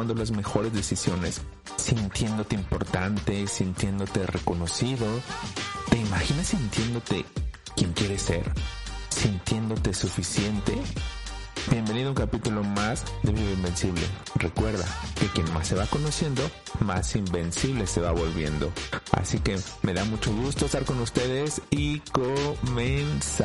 tomando las mejores decisiones, sintiéndote importante, sintiéndote reconocido. ¿Te imaginas sintiéndote quien quieres ser? ¿Sintiéndote suficiente? Bienvenido a un capítulo más de Vive Invencible. Recuerda que quien más se va conociendo, más invencible se va volviendo. Así que me da mucho gusto estar con ustedes y comenzamos.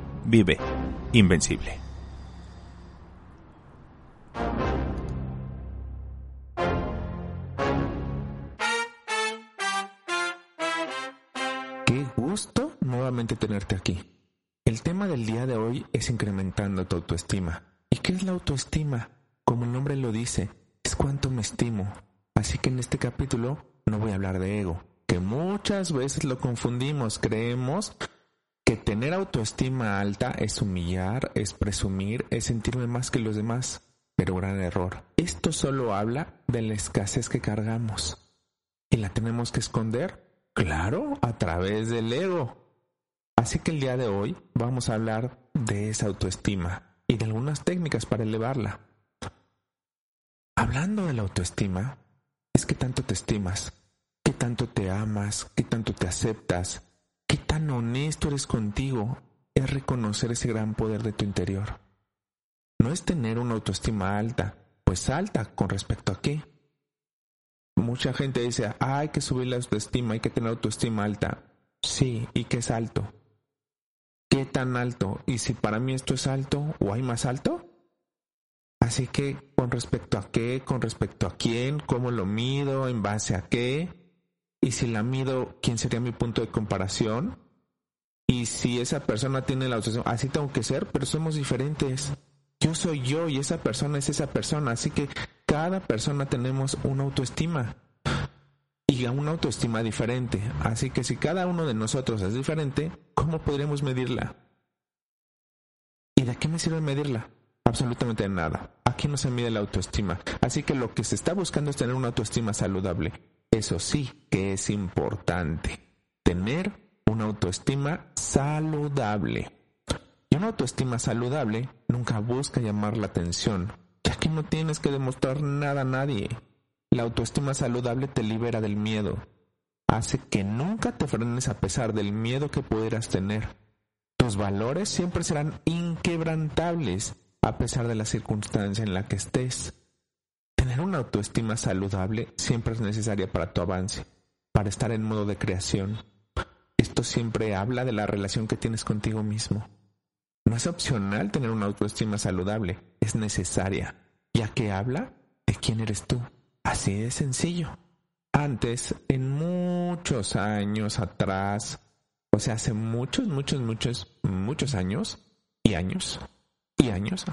vive invencible. Qué gusto nuevamente tenerte aquí. El tema del día de hoy es incrementando tu autoestima. ¿Y qué es la autoestima? Como el nombre lo dice, es cuánto me estimo. Así que en este capítulo no voy a hablar de ego, que muchas veces lo confundimos, creemos que tener autoestima alta es humillar, es presumir, es sentirme más que los demás, pero gran error. Esto solo habla de la escasez que cargamos. ¿Y la tenemos que esconder? Claro, a través del ego. Así que el día de hoy vamos a hablar de esa autoestima y de algunas técnicas para elevarla. Hablando de la autoestima, es que tanto te estimas, que tanto te amas, que tanto te aceptas, Qué tan honesto eres contigo es reconocer ese gran poder de tu interior. No es tener una autoestima alta, pues alta con respecto a qué. Mucha gente dice, hay que subir la autoestima, hay que tener autoestima alta. Sí, ¿y qué es alto? ¿Qué tan alto? ¿Y si para mí esto es alto o hay más alto? Así que con respecto a qué, con respecto a quién, cómo lo mido, en base a qué, y si la mido, ¿quién sería mi punto de comparación? Y si esa persona tiene la autoestima, así tengo que ser, pero somos diferentes. Yo soy yo y esa persona es esa persona, así que cada persona tenemos una autoestima y una autoestima diferente. Así que si cada uno de nosotros es diferente, ¿cómo podremos medirla? ¿Y de qué me sirve medirla? Absolutamente nada. Aquí no se mide la autoestima. Así que lo que se está buscando es tener una autoestima saludable. Eso sí que es importante, tener una autoestima saludable. Y una autoestima saludable nunca busca llamar la atención, ya que no tienes que demostrar nada a nadie. La autoestima saludable te libera del miedo, hace que nunca te frenes a pesar del miedo que pudieras tener. Tus valores siempre serán inquebrantables a pesar de la circunstancia en la que estés. Tener una autoestima saludable siempre es necesaria para tu avance, para estar en modo de creación. Esto siempre habla de la relación que tienes contigo mismo. No es opcional tener una autoestima saludable, es necesaria, ya que habla de quién eres tú. Así de sencillo. Antes, en muchos años atrás, o sea, hace muchos, muchos, muchos, muchos años y años, y años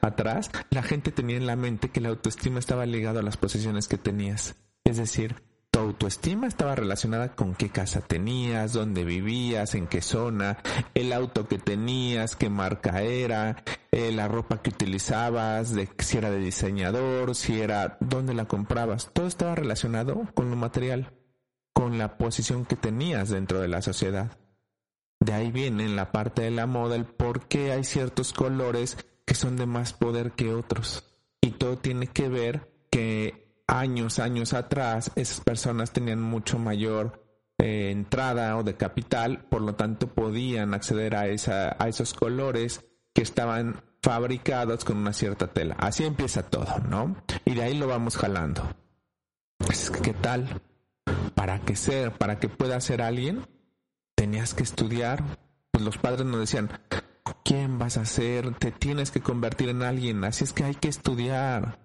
atrás, la gente tenía en la mente que la autoestima estaba ligada a las posesiones que tenías. Es decir, tu autoestima estaba relacionada con qué casa tenías, dónde vivías, en qué zona, el auto que tenías, qué marca era, eh, la ropa que utilizabas, de, si era de diseñador, si era dónde la comprabas. Todo estaba relacionado con lo material, con la posición que tenías dentro de la sociedad. De ahí viene en la parte de la moda el por qué hay ciertos colores que son de más poder que otros. Y todo tiene que ver que años, años atrás esas personas tenían mucho mayor eh, entrada o de capital, por lo tanto podían acceder a, esa, a esos colores que estaban fabricados con una cierta tela. Así empieza todo, ¿no? Y de ahí lo vamos jalando. ¿qué tal? Para que ser, para que pueda ser alguien, tenías que estudiar. Pues los padres nos decían, ¿quién vas a ser? Te tienes que convertir en alguien. Así es que hay que estudiar.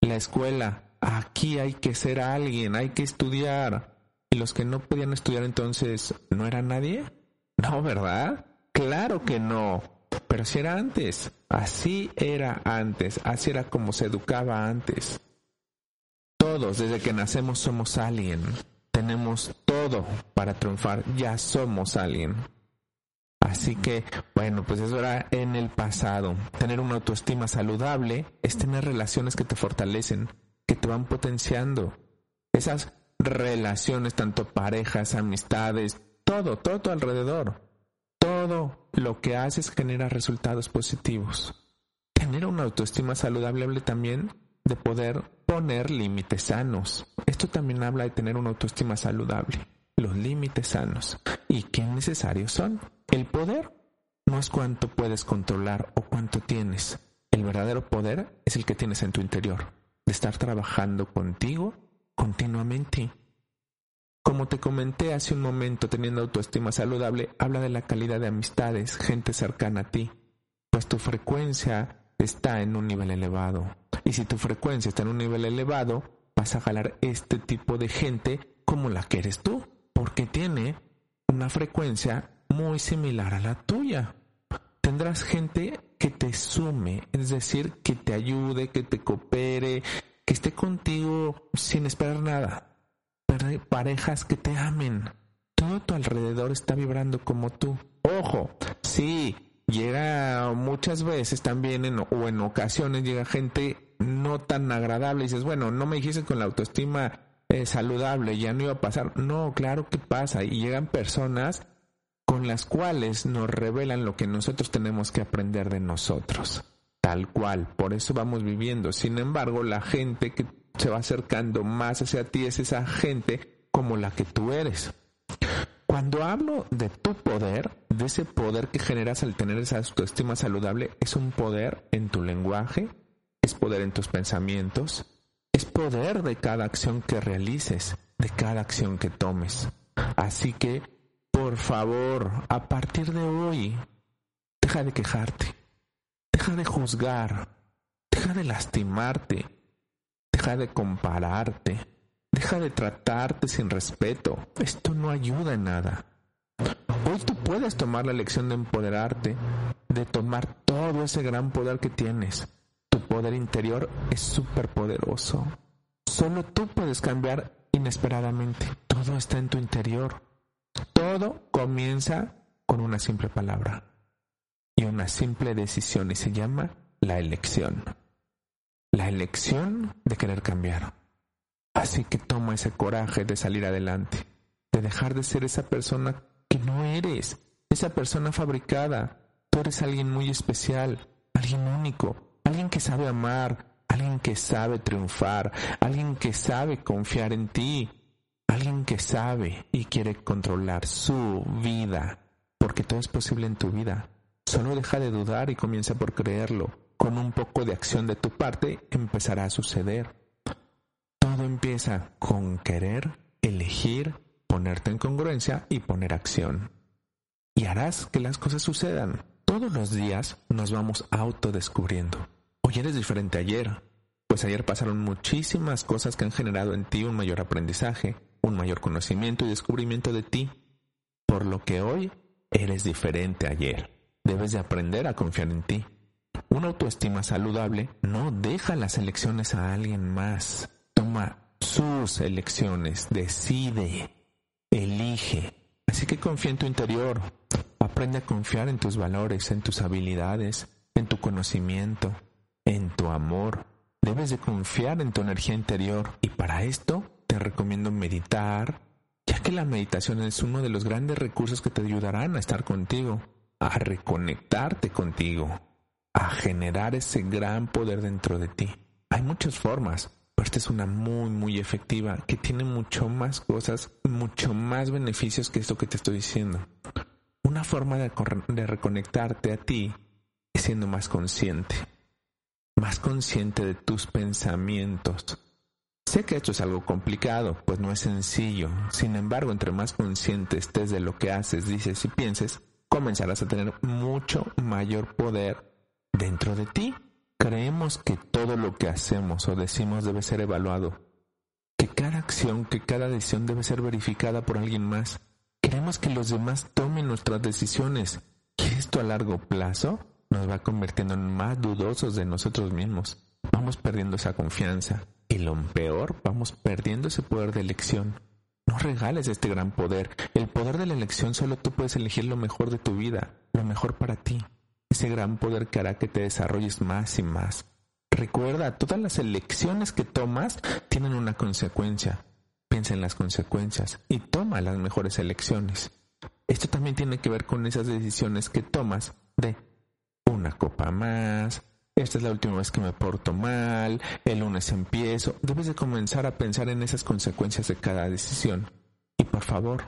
La escuela, aquí hay que ser alguien, hay que estudiar. ¿Y los que no podían estudiar entonces no era nadie? No, ¿verdad? Claro que no. Pero si era antes, así era antes, así era como se educaba antes. Todos desde que nacemos somos alguien, tenemos todo para triunfar, ya somos alguien. Así que, bueno, pues eso era en el pasado. Tener una autoestima saludable es tener relaciones que te fortalecen, que te van potenciando. Esas relaciones, tanto parejas, amistades, todo, todo alrededor. Todo lo que haces genera resultados positivos. Tener una autoestima saludable también de poder poner límites sanos. Esto también habla de tener una autoestima saludable. Los límites sanos. ¿Y qué necesarios son? El poder no es cuánto puedes controlar o cuánto tienes. El verdadero poder es el que tienes en tu interior, de estar trabajando contigo continuamente. Como te comenté hace un momento, teniendo autoestima saludable, habla de la calidad de amistades, gente cercana a ti, pues tu frecuencia está en un nivel elevado. Y si tu frecuencia está en un nivel elevado, vas a jalar este tipo de gente como la que eres tú, porque tiene una frecuencia muy similar a la tuya. Tendrás gente que te sume, es decir, que te ayude, que te coopere, que esté contigo sin esperar nada. Parejas que te amen. Todo tu alrededor está vibrando como tú. Ojo, sí, llega muchas veces también en, o en ocasiones llega gente no tan agradable y dices, bueno, no me dijiste con la autoestima eh, saludable, ya no iba a pasar. No, claro que pasa. Y llegan personas con las cuales nos revelan lo que nosotros tenemos que aprender de nosotros. Tal cual, por eso vamos viviendo. Sin embargo, la gente que se va acercando más hacia ti es esa gente como la que tú eres. Cuando hablo de tu poder, de ese poder que generas al tener esa autoestima saludable, es un poder en tu lenguaje, es poder en tus pensamientos, es poder de cada acción que realices, de cada acción que tomes. Así que por favor, a partir de hoy, deja de quejarte, deja de juzgar, deja de lastimarte, deja de compararte, deja de tratarte sin respeto. Esto no ayuda en nada. Hoy tú puedes tomar la lección de empoderarte, de tomar todo ese gran poder que tienes. Tu poder interior es súper poderoso. Solo tú puedes cambiar inesperadamente. Todo está en tu interior. Todo comienza con una simple palabra y una simple decisión y se llama la elección. La elección de querer cambiar. Así que toma ese coraje de salir adelante, de dejar de ser esa persona que no eres, esa persona fabricada. Tú eres alguien muy especial, alguien único, alguien que sabe amar, alguien que sabe triunfar, alguien que sabe confiar en ti, Alguien que sabe y quiere controlar su vida, porque todo es posible en tu vida. Solo deja de dudar y comienza por creerlo. Con un poco de acción de tu parte empezará a suceder. Todo empieza con querer, elegir, ponerte en congruencia y poner acción. Y harás que las cosas sucedan. Todos los días nos vamos autodescubriendo. Hoy eres diferente ayer, pues ayer pasaron muchísimas cosas que han generado en ti un mayor aprendizaje, un mayor conocimiento y descubrimiento de ti, por lo que hoy eres diferente ayer. Debes de aprender a confiar en ti. Una autoestima saludable no deja las elecciones a alguien más. Toma sus elecciones, decide, elige. Así que confía en tu interior. Aprende a confiar en tus valores, en tus habilidades, en tu conocimiento, en tu amor. Debes de confiar en tu energía interior y para esto te recomiendo meditar, ya que la meditación es uno de los grandes recursos que te ayudarán a estar contigo, a reconectarte contigo, a generar ese gran poder dentro de ti. Hay muchas formas, pero esta es una muy, muy efectiva que tiene mucho más cosas, mucho más beneficios que esto que te estoy diciendo. Una forma de, de reconectarte a ti es siendo más consciente, más consciente de tus pensamientos, Sé que esto es algo complicado, pues no es sencillo. Sin embargo, entre más consciente estés de lo que haces, dices y pienses, comenzarás a tener mucho mayor poder dentro de ti. Creemos que todo lo que hacemos o decimos debe ser evaluado, que cada acción, que cada decisión debe ser verificada por alguien más. Queremos que los demás tomen nuestras decisiones y esto a largo plazo nos va convirtiendo en más dudosos de nosotros mismos. Vamos perdiendo esa confianza y lo peor, vamos perdiendo ese poder de elección. No regales este gran poder. El poder de la elección solo tú puedes elegir lo mejor de tu vida, lo mejor para ti. Ese gran poder que hará que te desarrolles más y más. Recuerda, todas las elecciones que tomas tienen una consecuencia. Piensa en las consecuencias y toma las mejores elecciones. Esto también tiene que ver con esas decisiones que tomas de una copa más, esta es la última vez que me porto mal, el lunes empiezo. Debes de comenzar a pensar en esas consecuencias de cada decisión. Y por favor,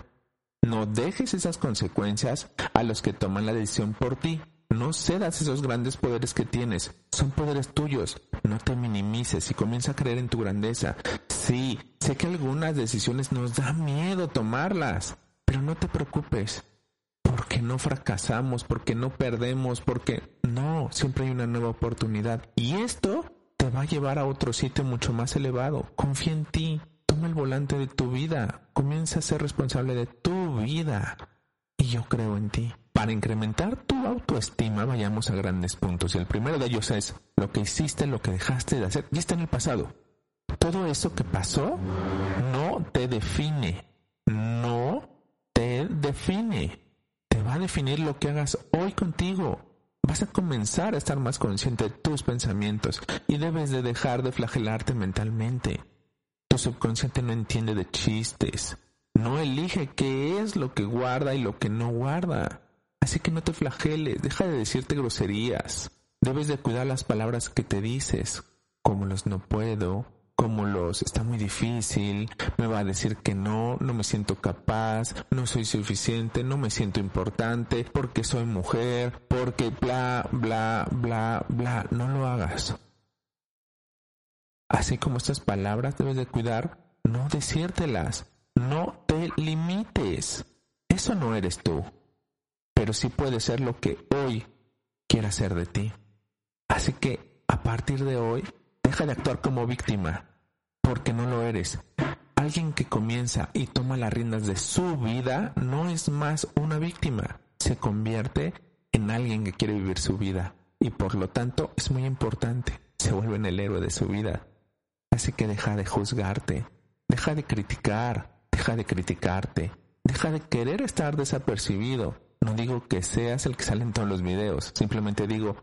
no dejes esas consecuencias a los que toman la decisión por ti. No cedas esos grandes poderes que tienes. Son poderes tuyos. No te minimices y comienza a creer en tu grandeza. Sí, sé que algunas decisiones nos da miedo tomarlas, pero no te preocupes porque no fracasamos, porque no perdemos, porque no, siempre hay una nueva oportunidad. Y esto te va a llevar a otro sitio mucho más elevado. Confía en ti, toma el volante de tu vida, comienza a ser responsable de tu vida. Y yo creo en ti. Para incrementar tu autoestima vayamos a grandes puntos. Y el primero de ellos es lo que hiciste, lo que dejaste de hacer, ya está en el pasado. Todo eso que pasó no te define. No te define va a definir lo que hagas hoy contigo. Vas a comenzar a estar más consciente de tus pensamientos y debes de dejar de flagelarte mentalmente. Tu subconsciente no entiende de chistes. No elige qué es lo que guarda y lo que no guarda. Así que no te flageles, deja de decirte groserías. Debes de cuidar las palabras que te dices, como los no puedo, como los está muy difícil, me va a decir que no, no me siento capaz, no soy suficiente, no me siento importante, porque soy mujer, porque bla, bla, bla, bla, no lo hagas. Así como estas palabras debes de cuidar, no decírtelas, no te limites. Eso no eres tú, pero sí puede ser lo que hoy quiera ser de ti. Así que a partir de hoy, deja de actuar como víctima porque no lo eres. Alguien que comienza y toma las riendas de su vida no es más una víctima, se convierte en alguien que quiere vivir su vida y por lo tanto es muy importante, se vuelve en el héroe de su vida. Así que deja de juzgarte, deja de criticar, deja de criticarte, deja de querer estar desapercibido. No digo que seas el que sale en todos los videos, simplemente digo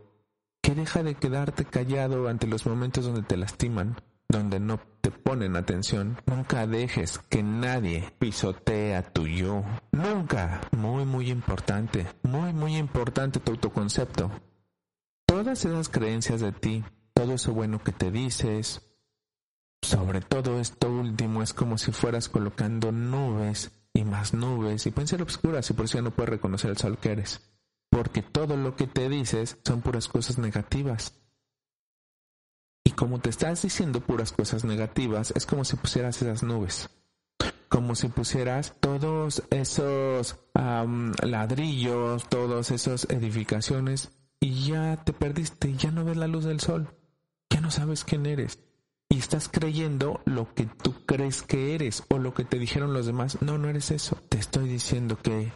que deja de quedarte callado ante los momentos donde te lastiman, donde no te ponen atención, nunca dejes que nadie pisotee a tu yo. Nunca. Muy, muy importante. Muy, muy importante tu autoconcepto. Todas esas creencias de ti, todo eso bueno que te dices, sobre todo esto último es como si fueras colocando nubes y más nubes y pueden ser obscuras y por eso ya no puedes reconocer el sol que eres. Porque todo lo que te dices son puras cosas negativas como te estás diciendo puras cosas negativas, es como si pusieras esas nubes. Como si pusieras todos esos ladrillos, todas esas edificaciones y ya te perdiste, ya no ves la luz del sol, ya no sabes quién eres. Y estás creyendo lo que tú crees que eres o lo que te dijeron los demás. No, no eres eso. Te estoy diciendo que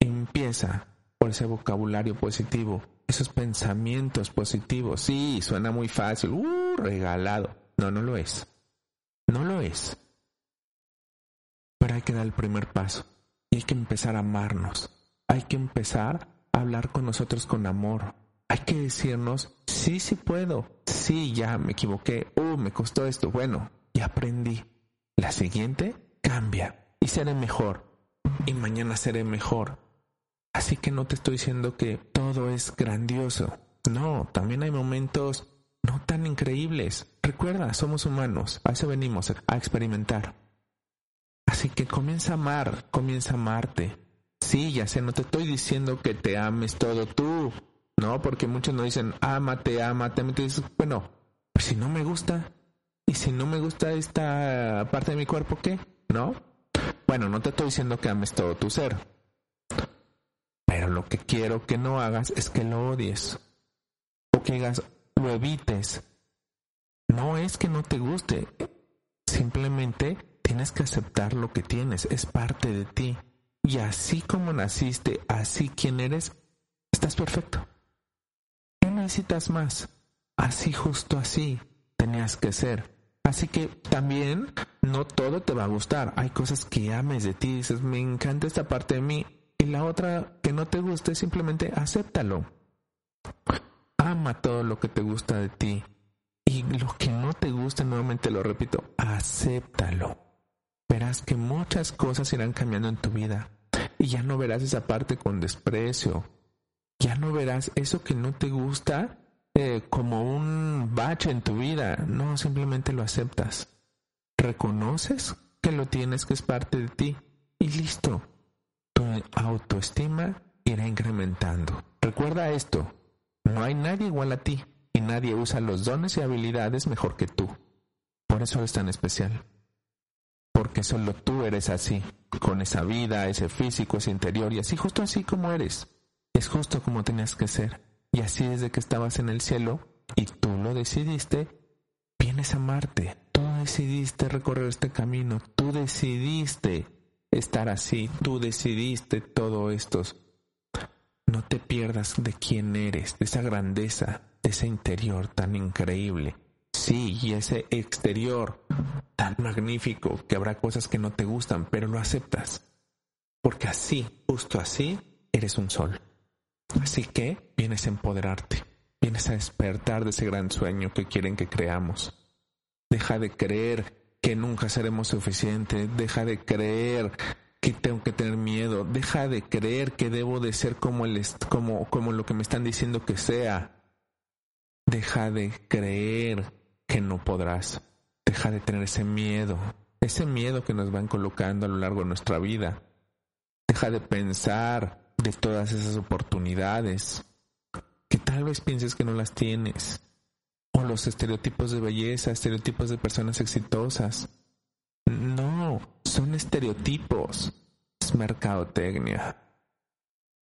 empieza por ese vocabulario positivo esos pensamientos positivos. Sí, suena muy fácil, uh, regalado. No, no lo es. No lo es. Pero hay que dar el primer paso y hay que empezar a amarnos. Hay que empezar a hablar con nosotros con amor. Hay que decirnos, sí, sí puedo. Sí, ya me equivoqué. Uh, me costó esto. Bueno, ya aprendí. La siguiente, cambia y seré mejor. Y mañana seré mejor. Así que no te estoy diciendo que todo es grandioso. No, también hay momentos no tan increíbles. Recuerda, somos humanos, a eso venimos, a experimentar. Así que comienza a amar, comienza a amarte. Sí, ya sé, no te estoy diciendo que te ames todo tú, ¿no? Porque muchos no dicen, ámate, ámate, dices, bueno, pues si no me gusta, y si no me gusta esta parte de mi cuerpo, ¿qué? ¿No? Bueno, no te estoy diciendo que ames todo tu ser, pero lo que quiero que no hagas es que lo odies. O que hagas, lo evites. No es que no te guste. Simplemente tienes que aceptar lo que tienes, es parte de ti. Y así como naciste, así quien eres, estás perfecto. ¿Qué necesitas más? Así justo así tenías que ser. Así que también no todo te va a gustar. Hay cosas que ames de ti, dices, me encanta esta parte de mí. Y la otra que no te guste, simplemente acéptalo. Ama todo lo que te gusta de ti. Y lo que no te gusta, nuevamente lo repito, acéptalo. Verás que muchas cosas irán cambiando en tu vida. Y ya no verás esa parte con desprecio. Ya no verás eso que no te gusta eh, como un bache en tu vida. No, simplemente lo aceptas. Reconoces que lo tienes, que es parte de ti. Y listo. Tu autoestima irá incrementando. Recuerda esto. No hay nadie igual a ti y nadie usa los dones y habilidades mejor que tú. Por eso eres tan especial. Porque solo tú eres así, con esa vida, ese físico, ese interior y así justo así como eres. Es justo como tenías que ser. Y así desde que estabas en el cielo y tú lo decidiste, vienes a amarte. Tú decidiste recorrer este camino. Tú decidiste estar así. Tú decidiste todo esto no te pierdas de quién eres, de esa grandeza, de ese interior tan increíble. Sí, y ese exterior tan magnífico que habrá cosas que no te gustan, pero lo aceptas. Porque así, justo así, eres un sol. Así que vienes a empoderarte, vienes a despertar de ese gran sueño que quieren que creamos. Deja de creer que nunca seremos suficientes, deja de creer que tengo que tener miedo, deja de creer que debo de ser como, el, como, como lo que me están diciendo que sea. Deja de creer que no podrás. Deja de tener ese miedo, ese miedo que nos van colocando a lo largo de nuestra vida. Deja de pensar de todas esas oportunidades que tal vez pienses que no las tienes. O los estereotipos de belleza, estereotipos de personas exitosas. No, son estereotipos, es mercadotecnia.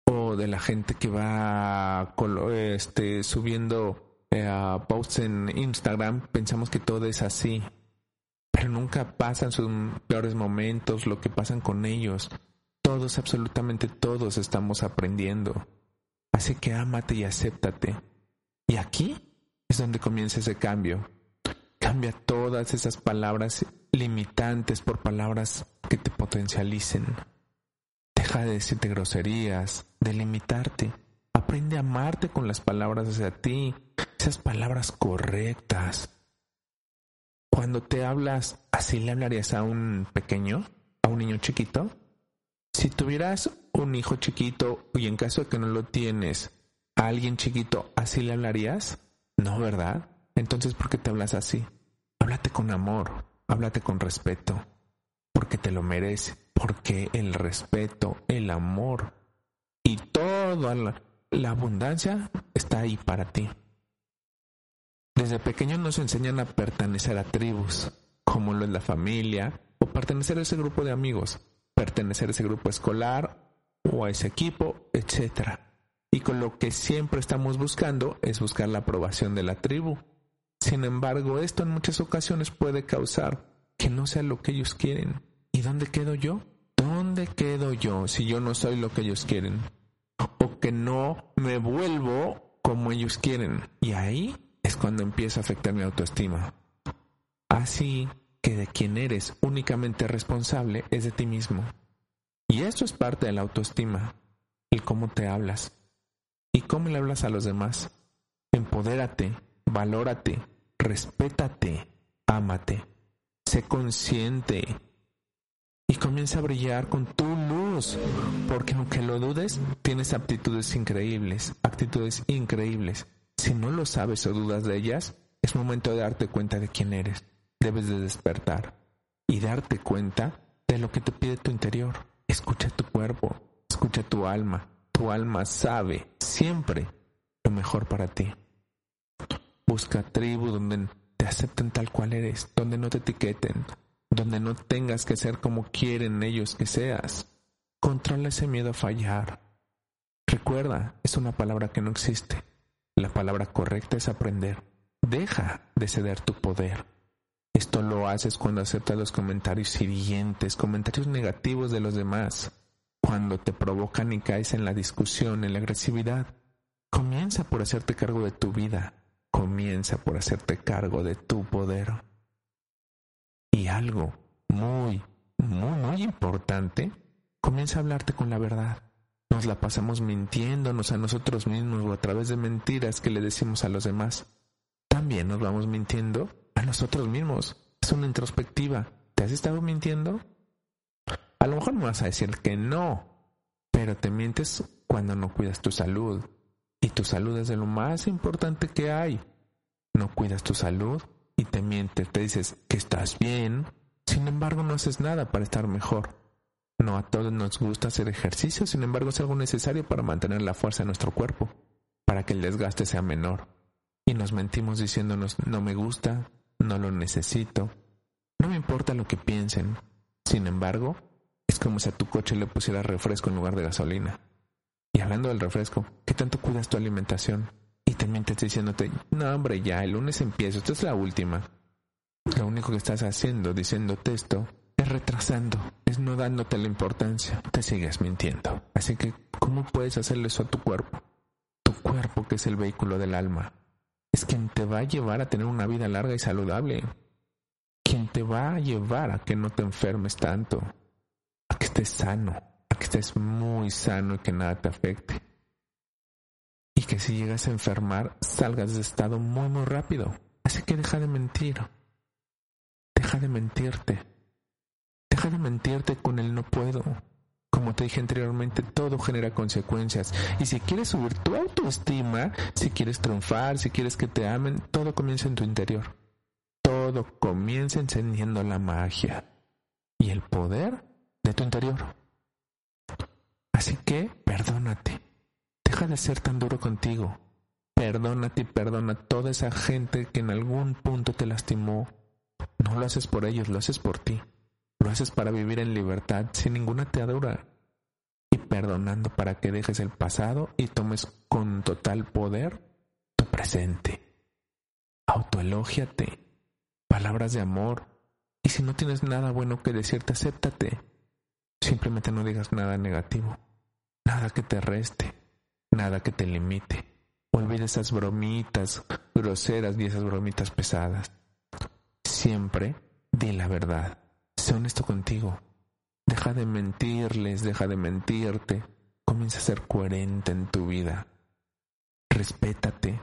O de la gente que va este, subiendo eh, posts en Instagram, pensamos que todo es así. Pero nunca pasan sus peores momentos, lo que pasan con ellos. Todos, absolutamente todos estamos aprendiendo. Así que ámate y acéptate. Y aquí es donde comienza ese cambio. Cambia todas esas palabras limitantes por palabras que te potencialicen. Deja de decirte groserías, de limitarte. Aprende a amarte con las palabras hacia ti, esas palabras correctas. Cuando te hablas, ¿así le hablarías a un pequeño, a un niño chiquito? Si tuvieras un hijo chiquito y en caso de que no lo tienes, a alguien chiquito, ¿así le hablarías? No, ¿verdad? Entonces, ¿por qué te hablas así? Háblate con amor, háblate con respeto, porque te lo merece, porque el respeto, el amor y toda la, abundancia está ahí para ti. Desde pequeños nos enseñan a pertenecer a tribus, como lo es la familia, o pertenecer a ese grupo de amigos, pertenecer a ese grupo escolar o a ese equipo, etc. Y con lo que siempre estamos buscando es buscar la aprobación de la tribu. Sin embargo, esto en muchas ocasiones puede causar que no sea lo que ellos quieren. ¿Y dónde quedo yo? ¿Dónde quedo yo si yo no soy lo que ellos quieren? O que no me vuelvo como ellos quieren. Y ahí es cuando empieza a afectar mi autoestima. Así que de quien eres únicamente responsable es de ti mismo. Y esto es parte de la autoestima, el cómo te hablas y cómo le hablas a los demás. Empodérate, valórate, respétate, ámate, sé consciente y comienza a brillar con tu luz, porque aunque lo dudes, tienes aptitudes increíbles, actitudes increíbles. Si no lo sabes o dudas de ellas, es momento de darte cuenta de quién eres. Debes de despertar y darte cuenta de lo que te pide tu interior. Escucha tu cuerpo, escucha tu alma. Tu alma sabe siempre lo mejor para ti. Busca tribu donde te acepten tal cual eres, donde no te etiqueten, donde no tengas que ser como quieren ellos que seas. Controla ese miedo a fallar. Recuerda, es una palabra que no existe. La palabra correcta es aprender. Deja de ceder tu poder. Esto lo haces cuando aceptas los comentarios hirientes, comentarios negativos de los demás, cuando te provocan y caes en la discusión, en la agresividad. Comienza por hacerte cargo de tu vida, comienza por hacerte cargo de tu poder. Y algo muy, muy, muy importante, comienza a hablarte con la verdad. Nos la pasamos mintiéndonos a nosotros mismos o a través de mentiras que le decimos a los demás. También nos vamos mintiendo a nosotros mismos. Es una introspectiva. ¿Te has estado mintiendo? A lo mejor me vas a decir que no, pero te mientes cuando no cuidas tu salud. Y tu salud es de lo más importante que hay. No cuidas tu salud y te mientes, te dices que estás bien, sin embargo no haces nada para estar mejor. No a todos nos gusta hacer ejercicio, sin embargo es algo necesario para mantener la fuerza en nuestro cuerpo, para que el desgaste sea menor. Y nos mentimos diciéndonos no me gusta, no lo necesito, no me importa lo que piensen. Sin embargo, es como si a tu coche le pusiera refresco en lugar de gasolina. Y hablando del refresco, ¿qué tanto cuidas tu alimentación? Y te mientes diciéndote, no hombre, ya, el lunes empiezo, esta es la última. Lo único que estás haciendo diciéndote esto es retrasando, es no dándote la importancia, te sigues mintiendo. Así que, ¿cómo puedes hacerle eso a tu cuerpo? Tu cuerpo, que es el vehículo del alma, es quien te va a llevar a tener una vida larga y saludable. Quien te va a llevar a que no te enfermes tanto, a que estés sano, a que estés muy sano y que nada te afecte. Y que si llegas a enfermar, salgas de estado muy, muy rápido. Así que deja de mentir. Deja de mentirte. Deja de mentirte con el no puedo. Como te dije anteriormente, todo genera consecuencias. Y si quieres subir tu autoestima, si quieres triunfar, si quieres que te amen, todo comienza en tu interior. Todo comienza encendiendo la magia y el poder de tu interior. Así que perdónate. Deja de ser tan duro contigo. Perdónate y perdona a toda esa gente que en algún punto te lastimó. No lo haces por ellos, lo haces por ti. Lo haces para vivir en libertad sin ninguna atadura y perdonando para que dejes el pasado y tomes con total poder tu presente. Autoelógiate, palabras de amor. Y si no tienes nada bueno que decirte, acéptate. Simplemente no digas nada negativo, nada que te reste, nada que te limite. Olvida esas bromitas groseras y esas bromitas pesadas. Siempre di la verdad. Sé honesto contigo. Deja de mentirles, deja de mentirte. Comienza a ser coherente en tu vida. Respétate,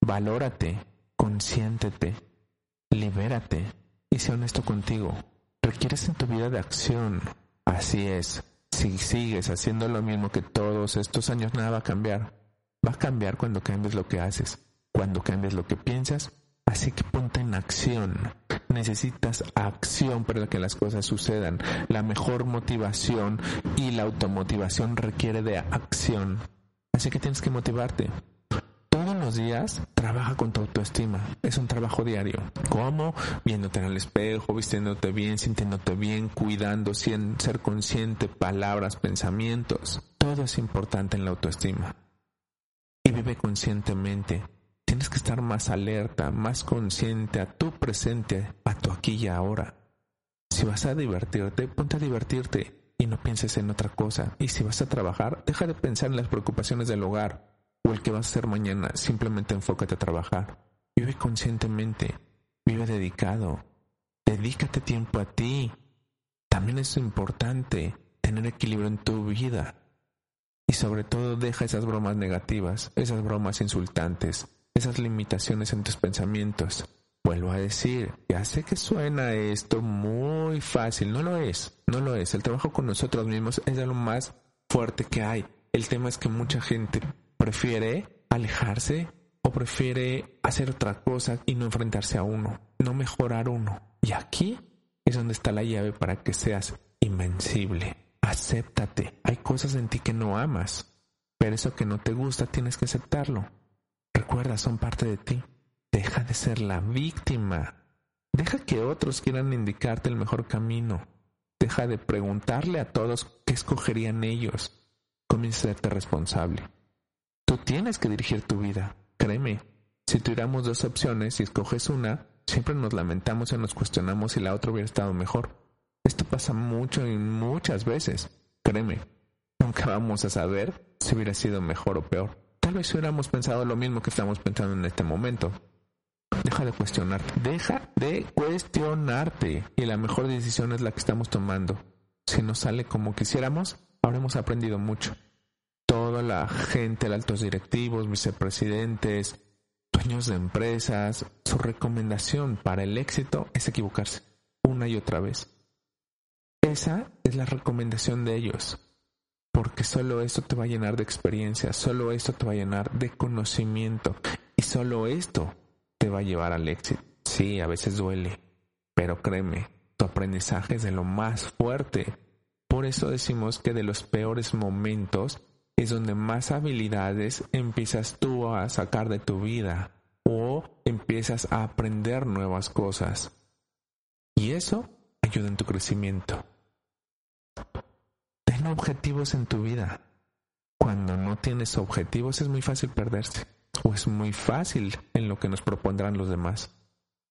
valórate, consiéntete, libérate y sé honesto contigo. Requieres en tu vida de acción. Así es. Si sigues haciendo lo mismo que todos estos años, nada va a cambiar. Va a cambiar cuando cambies lo que haces, cuando cambies lo que piensas Así que ponte en acción. Necesitas acción para que las cosas sucedan. La mejor motivación y la automotivación requiere de acción. Así que tienes que motivarte. Todos los días trabaja con tu autoestima. Es un trabajo diario. ¿Cómo? Viéndote en el espejo, vistiéndote bien, sintiéndote bien, cuidando, ser consciente, palabras, pensamientos. Todo es importante en la autoestima. Y vive conscientemente Tienes que estar más alerta, más consciente a tu presente, a tu aquí y ahora. Si vas a divertirte, ponte a divertirte y no pienses en otra cosa. Y si vas a trabajar, deja de pensar en las preocupaciones del hogar o el que vas a hacer mañana. Simplemente enfócate a trabajar. Vive conscientemente, vive dedicado. Dedícate tiempo a ti. También es importante tener equilibrio en tu vida. Y sobre todo deja esas bromas negativas, esas bromas insultantes, esas limitaciones en tus pensamientos. Vuelvo a decir, ya sé que suena esto muy fácil, no lo es, no lo es. El trabajo con nosotros mismos es de lo más fuerte que hay. El tema es que mucha gente prefiere alejarse o prefiere hacer otra cosa y no enfrentarse a uno, no mejorar uno. Y aquí es donde está la llave para que seas invencible. Acéptate. Hay cosas en ti que no amas, pero eso que no te gusta tienes que aceptarlo. Recuerda, son parte de ti. Deja de ser la víctima. Deja que otros quieran indicarte el mejor camino. Deja de preguntarle a todos qué escogerían ellos. Comienza a serte responsable. Tú tienes que dirigir tu vida. Créeme, si tuviéramos dos opciones y escoges una, Siempre nos lamentamos y nos cuestionamos si la otra hubiera estado mejor. Esto pasa mucho y muchas veces. Créeme, nunca vamos a saber si hubiera sido mejor o peor. Tal vez hubiéramos pensado lo mismo que estamos pensando en este momento. Deja de cuestionarte. Deja de cuestionarte. Y la mejor decisión es la que estamos tomando. Si no sale como quisiéramos, habremos aprendido mucho. Toda la gente, altos directivos, vicepresidentes, dueños de empresas, su recomendación para el éxito es equivocarse una y otra vez. Esa es la recomendación de ellos, porque solo esto te va a llenar de experiencia, solo esto te va a llenar de conocimiento y solo esto te va a llevar al éxito. Sí, a veces duele, pero créeme, tu aprendizaje es de lo más fuerte. Por eso decimos que de los peores momentos es donde más habilidades empiezas tú a sacar de tu vida o empiezas a aprender nuevas cosas. Y eso ayuda en tu crecimiento. Objetivos en tu vida. Cuando no tienes objetivos es muy fácil perderse o es muy fácil en lo que nos propondrán los demás.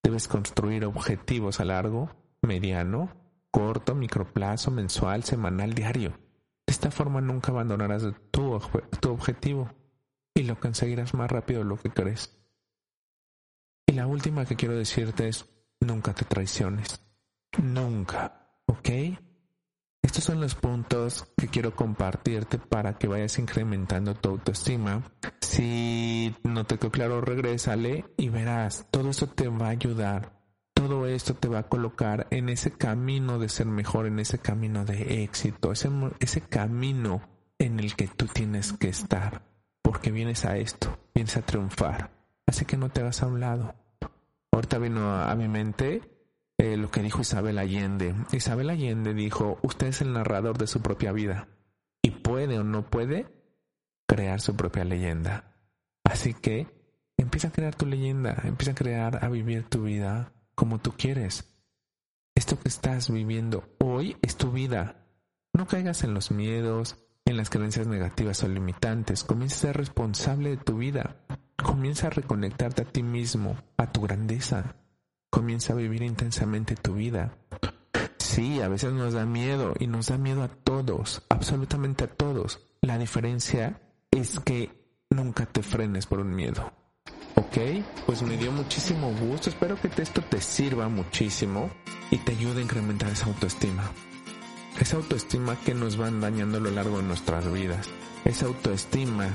Debes construir objetivos a largo, mediano, corto, microplazo, mensual, semanal, diario. De esta forma nunca abandonarás tu, tu objetivo y lo conseguirás más rápido de lo que crees. Y la última que quiero decirte es, nunca te traiciones. Nunca, ¿ok? Estos son los puntos que quiero compartirte para que vayas incrementando tu autoestima. Si no te quedó claro, regrésale y verás, todo eso te va a ayudar. Todo esto te va a colocar en ese camino de ser mejor, en ese camino de éxito, ese, ese camino en el que tú tienes que estar. Porque vienes a esto, vienes a triunfar. Así que no te hagas a un lado. Ahorita vino a mi mente eh, lo que dijo Isabel Allende. Isabel Allende dijo, usted es el narrador de su propia vida y puede o no puede crear su propia leyenda. Así que empieza a crear tu leyenda, empieza a crear, a vivir tu vida como tú quieres. Esto que estás viviendo hoy es tu vida. No caigas en los miedos, en las creencias negativas o limitantes. Comienza a ser responsable de tu vida. Comienza a reconectarte a ti mismo, a tu grandeza. Comienza a vivir intensamente tu vida. Sí, a veces nos da miedo y nos da miedo a todos, absolutamente a todos. La diferencia es que nunca te frenes por un miedo. ¿Ok? Pues me dio muchísimo gusto. Espero que esto te sirva muchísimo y te ayude a incrementar esa autoestima. Esa autoestima que nos van dañando a lo largo de nuestras vidas. Esa autoestima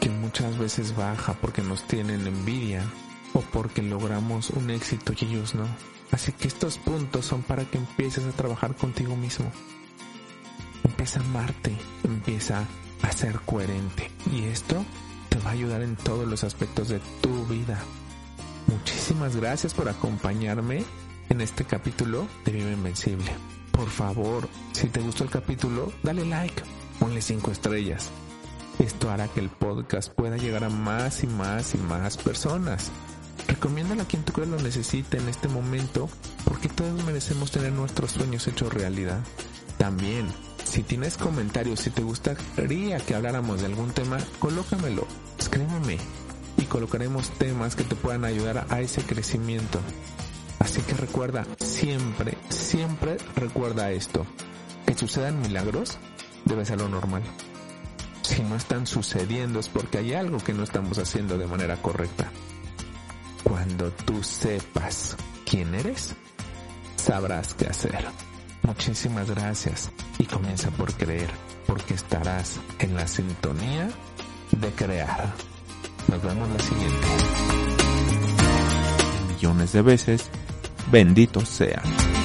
que muchas veces baja porque nos tienen envidia, o porque logramos un éxito y ellos no. Así que estos puntos son para que empieces a trabajar contigo mismo. Empieza a amarte, empieza a ser coherente y esto te va a ayudar en todos los aspectos de tu vida. Muchísimas gracias por acompañarme en este capítulo de Viva Invencible. Por favor, si te gustó el capítulo, dale like, ponle 5 estrellas. Esto hará que el podcast pueda llegar a más y más y más personas. Recomiéndalo a quien tú creas lo necesite en este momento porque todos merecemos tener nuestros sueños hechos realidad. También, si tienes comentarios, si te gustaría que habláramos de algún tema, colócamelo, escríbeme y colocaremos temas que te puedan ayudar a ese crecimiento. Así que recuerda, siempre, siempre recuerda esto. Que sucedan milagros debe ser lo normal. Si no están sucediendo es porque hay algo que no estamos haciendo de manera correcta. Cuando tú sepas quién eres, sabrás qué hacer. Muchísimas gracias y comienza por creer, porque estarás en la sintonía de crear. Nos vemos la siguiente. Millones de veces, benditos sean.